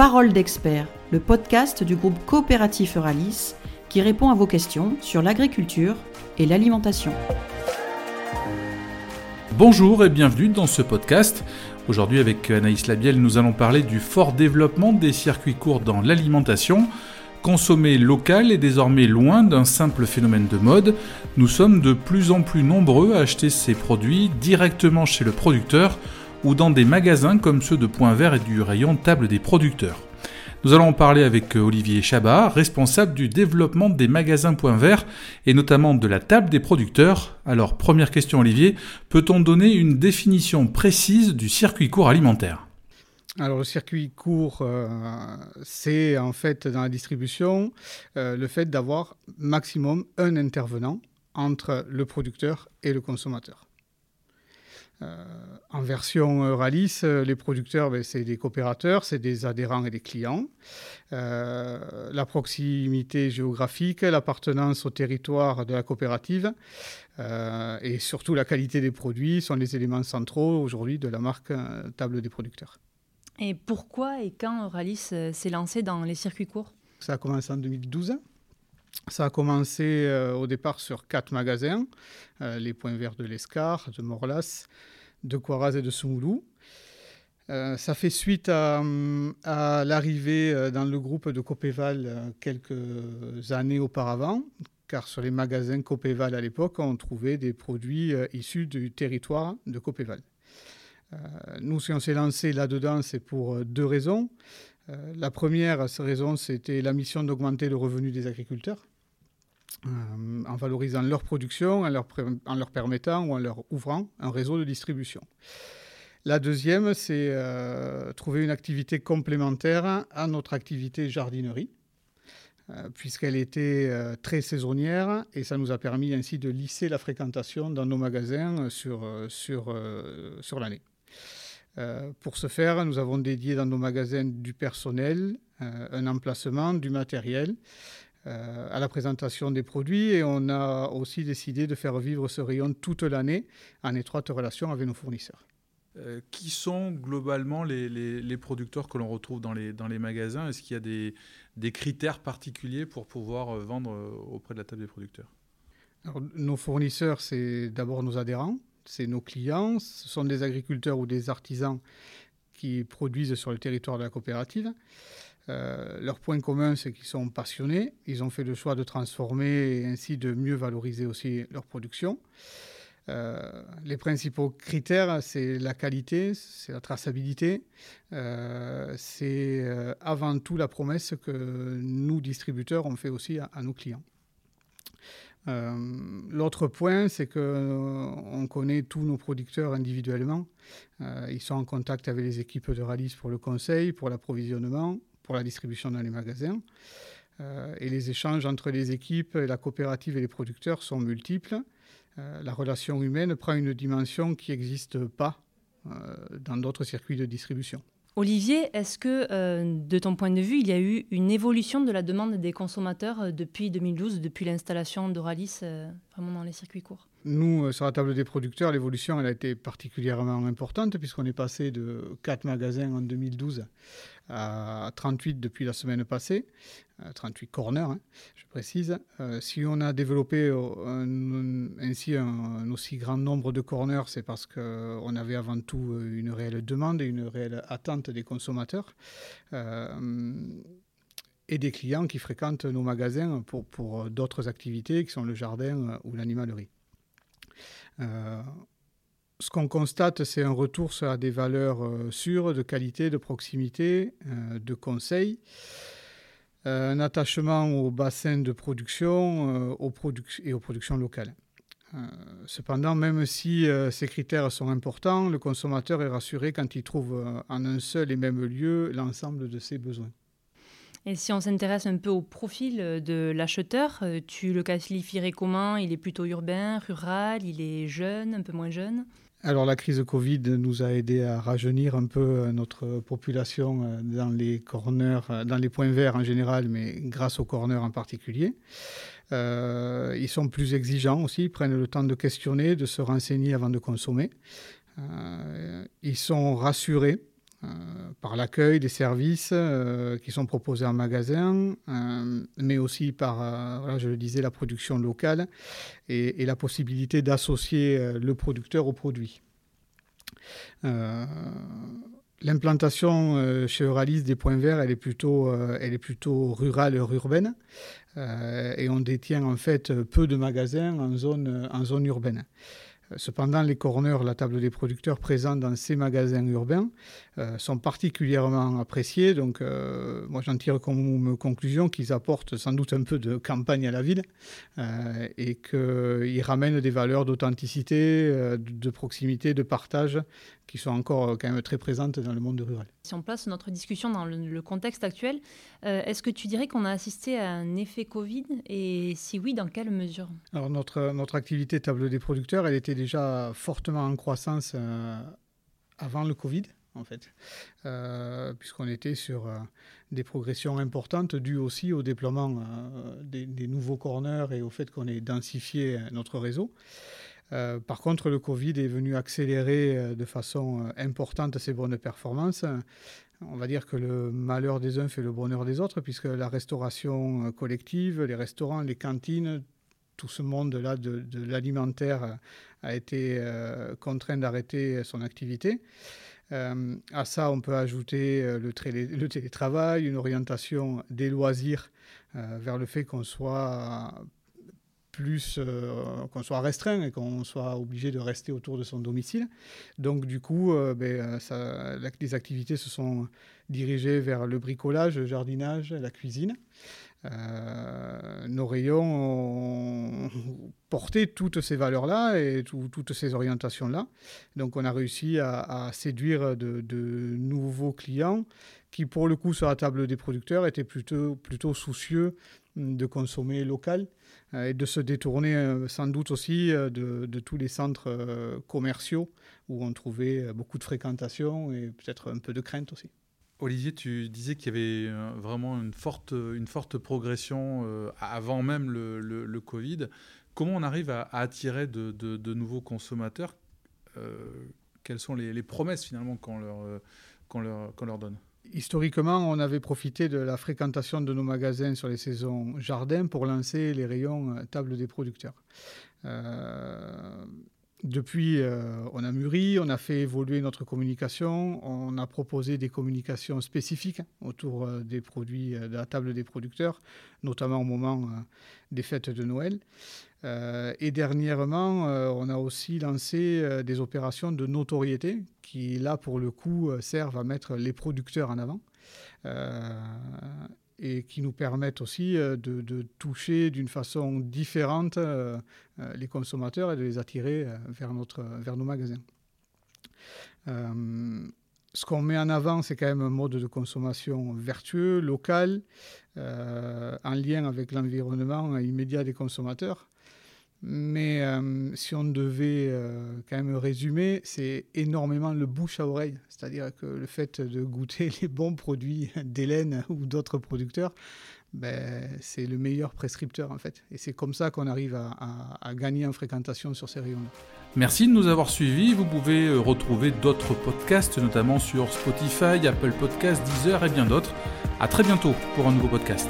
Parole d'expert, le podcast du groupe coopératif Euralis qui répond à vos questions sur l'agriculture et l'alimentation. Bonjour et bienvenue dans ce podcast. Aujourd'hui avec Anaïs Labiel, nous allons parler du fort développement des circuits courts dans l'alimentation. Consommer local est désormais loin d'un simple phénomène de mode. Nous sommes de plus en plus nombreux à acheter ces produits directement chez le producteur ou dans des magasins comme ceux de Point Vert et du rayon table des producteurs. Nous allons en parler avec Olivier Chabat, responsable du développement des magasins Point Vert et notamment de la table des producteurs. Alors, première question Olivier, peut-on donner une définition précise du circuit court alimentaire? Alors le circuit court, euh, c'est en fait dans la distribution euh, le fait d'avoir maximum un intervenant entre le producteur et le consommateur. Euh, en version Euralis, les producteurs, ben, c'est des coopérateurs, c'est des adhérents et des clients. la proximité géographique, l'appartenance au territoire de la coopérative et surtout la qualité des produits sont les éléments centraux aujourd'hui de la marque Table des producteurs. Et pourquoi et quand Euralis euh, s'est lancé dans les circuits courts? Ça a commencé en 2012. Ça a commencé euh, au départ sur quatre magasins, euh, les points verts de l'Escar, de Morlas, de Coiraz et de Soumoulou. ça fait suite à, à l'arrivée dans le groupe de Copéval quelques années auparavant, car sur les magasins Copéval à l'époque, on trouvait des produits issus du territoire de Copéval. Euh, nous, si on s'est lancé là-dedans, c'est pour euh, deux raisons. Euh, la première raison, c'était la mission d'augmenter le revenu des agriculteurs. en valorisant leur production, en leur, permettant ou en leur ouvrant un réseau de distribution. La deuxième, c'est trouver une activité complémentaire à notre activité jardinerie, puisqu'elle était très saisonnière et ça nous a permis ainsi de lisser la fréquentation dans nos magasins sur, sur, sur l'année. Euh, pour ce faire, nous avons dédié dans nos magasins du personnel, euh, un emplacement, du matériel euh, à la présentation des produits et on a aussi décidé de faire vivre ce rayon toute l'année en étroite relation avec nos fournisseurs. qui sont globalement les, producteurs que l'on retrouve dans les, dans les magasins? Est-ce qu'il y a des, des, critères particuliers pour pouvoir vendre auprès de la table des producteurs? Nos fournisseurs, c'est d'abord nos adhérents c'est nos clients, ce sont des agriculteurs ou des artisans qui produisent sur le territoire de la coopérative. Euh, leur point commun, c'est qu'ils sont passionnés. Ils ont fait le choix de transformer et ainsi de mieux valoriser aussi leur production. Euh, les principaux critères, c'est la qualité, c'est la traçabilité, euh, c'est avant tout la promesse que nous, distributeurs, on fait aussi à nos clients. Euh, l'autre point, c'est qu'on euh, connaît tous nos producteurs individuellement. Euh, ils sont en contact avec les équipes de Ralis pour le conseil, pour l'approvisionnement, pour la distribution dans les magasins. et les échanges entre les équipes, la coopérative et les producteurs sont multiples. la relation humaine prend une dimension qui n'existe pas dans d'autres circuits de distribution. Olivier, est-ce que, euh, de ton point de vue, il y a eu une évolution de la demande des consommateurs euh, depuis 2012, depuis l'installation d'Oralis euh, vraiment dans les circuits courts? Nous, sur la table des producteurs, l'évolution a été particulièrement importante puisqu'on est passé de 4 magasins en 2012 à 38 depuis la semaine passée, 38 corners, hein, je précise. Euh, si on a développé euh, ainsi un, aussi grand nombre de corners, c'est parce qu'on avait avant tout euh, une réelle demande et une réelle attente des consommateurs. et des clients qui fréquentent nos magasins pour d'autres activités qui sont le jardin ou l'animalerie ce qu'on constate, c'est un retour sur des valeurs euh, sûres, de qualité, de proximité, euh, de conseil, euh, un attachement au bassin de production aux et aux productions locales. cependant, même si ces critères sont importants, le consommateur est rassuré quand il trouve en un seul et même lieu l'ensemble de ses besoins. Et si on s'intéresse un peu au profil de l'acheteur, tu le qualifierais comment? Il est plutôt urbain, rural, il est jeune, un peu moins jeune? Alors la crise Covid nous a aidé à rajeunir un peu euh, notre population euh, dans les corners, euh, dans les points verts en général, mais grâce aux corners en particulier. ils sont plus exigeants aussi, ils prennent le temps de questionner, de se renseigner avant de consommer. ils sont rassurés par l'accueil des services qui sont proposés en magasin, mais aussi par, je le disais, la production locale et, la possibilité d'associer le producteur au produit. L'implantation euh, chez Euralis des points verts, elle est plutôt, euh, rurale et urbaine. Euh, et on détient en fait peu de magasins en zone urbaine. Cependant, les corners, la table des producteurs présents dans ces magasins urbains, euh, sont particulièrement appréciés. Donc, euh, moi, j'en tire comme conclusion qu'ils apportent sans doute un peu de campagne à la ville euh, et qu'ils ramènent des valeurs d'authenticité, de proximité, de partage qui sont encore quand même très présentes dans le monde rural. Si on place notre discussion dans le, contexte actuel, est-ce que tu dirais qu'on a assisté à un effet Covid Et si oui, dans quelle mesure? Alors, notre, notre activité table des producteurs, elle était déjà fortement en croissance avant le Covid en fait, euh, puisqu'on était sur euh, des progressions importantes dues aussi au déploiement euh, des, nouveaux corners et au fait qu'on ait densifié notre réseau. Par contre, le Covid est venu accélérer de façon importante ces bonnes performances. On va dire que le malheur des uns fait le bonheur des autres, puisque la restauration collective, les restaurants, les cantines, tout ce monde-là de, l'alimentaire a été contraint d'arrêter son activité. Euh, à ça, on peut ajouter euh, le, télétravail, une orientation des loisirs euh, vers le fait qu'on soit plus qu'on soit restreint et qu'on soit obligé de rester autour de son domicile. Donc du coup, ben, ça, les activités se sont dirigées vers le bricolage, le jardinage, la cuisine. Euh, nos rayons ont porté toutes ces valeurs-là et toutes ces orientations-là. Donc on a réussi à, séduire de, nouveaux clients qui, pour le coup, sur la table des producteurs, étaient plutôt, soucieux de consommer local euh, et de se détourner euh, sans doute aussi de, de tous les centres commerciaux où on trouvait beaucoup de fréquentation et peut-être un peu de crainte aussi. Olivier, tu disais qu'il y avait euh, vraiment une forte, progression euh, avant même le, Covid. Comment on arrive à, attirer de, nouveaux consommateurs euh, Quelles sont les, promesses finalement qu'on leur, donne? Historiquement, on avait profité de la fréquentation de nos magasins sur les saisons jardin pour lancer les rayons table des producteurs. Depuis, euh, on a mûri, on a fait évoluer notre communication, on a proposé des communications spécifiques autour euh, des produits euh, de la table des producteurs, notamment au moment des fêtes de Noël. et dernièrement, on a aussi lancé des opérations de notoriété qui, là, pour le coup, servent à mettre les producteurs en avant et qui nous permettent aussi euh, de, toucher d'une façon différente euh, euh, les consommateurs et de les attirer vers, notre, vers nos magasins. ce qu'on met en avant, c'est quand même un mode de consommation vertueux, local, en lien avec l'environnement immédiat des consommateurs. Mais euh, si on devait euh, quand même résumer, c'est énormément le bouche à oreille. C'est-à-dire que le fait de goûter les bons produits d'Hélène ou d'autres producteurs, ben, c'est le meilleur prescripteur en fait. Et c'est comme ça qu'on arrive à, gagner en fréquentation sur ces rayons-là. Merci de nous avoir suivis. Vous pouvez euh, retrouver d'autres podcasts, notamment sur Spotify, Apple Podcasts, Deezer et bien d'autres. À très bientôt pour un nouveau podcast.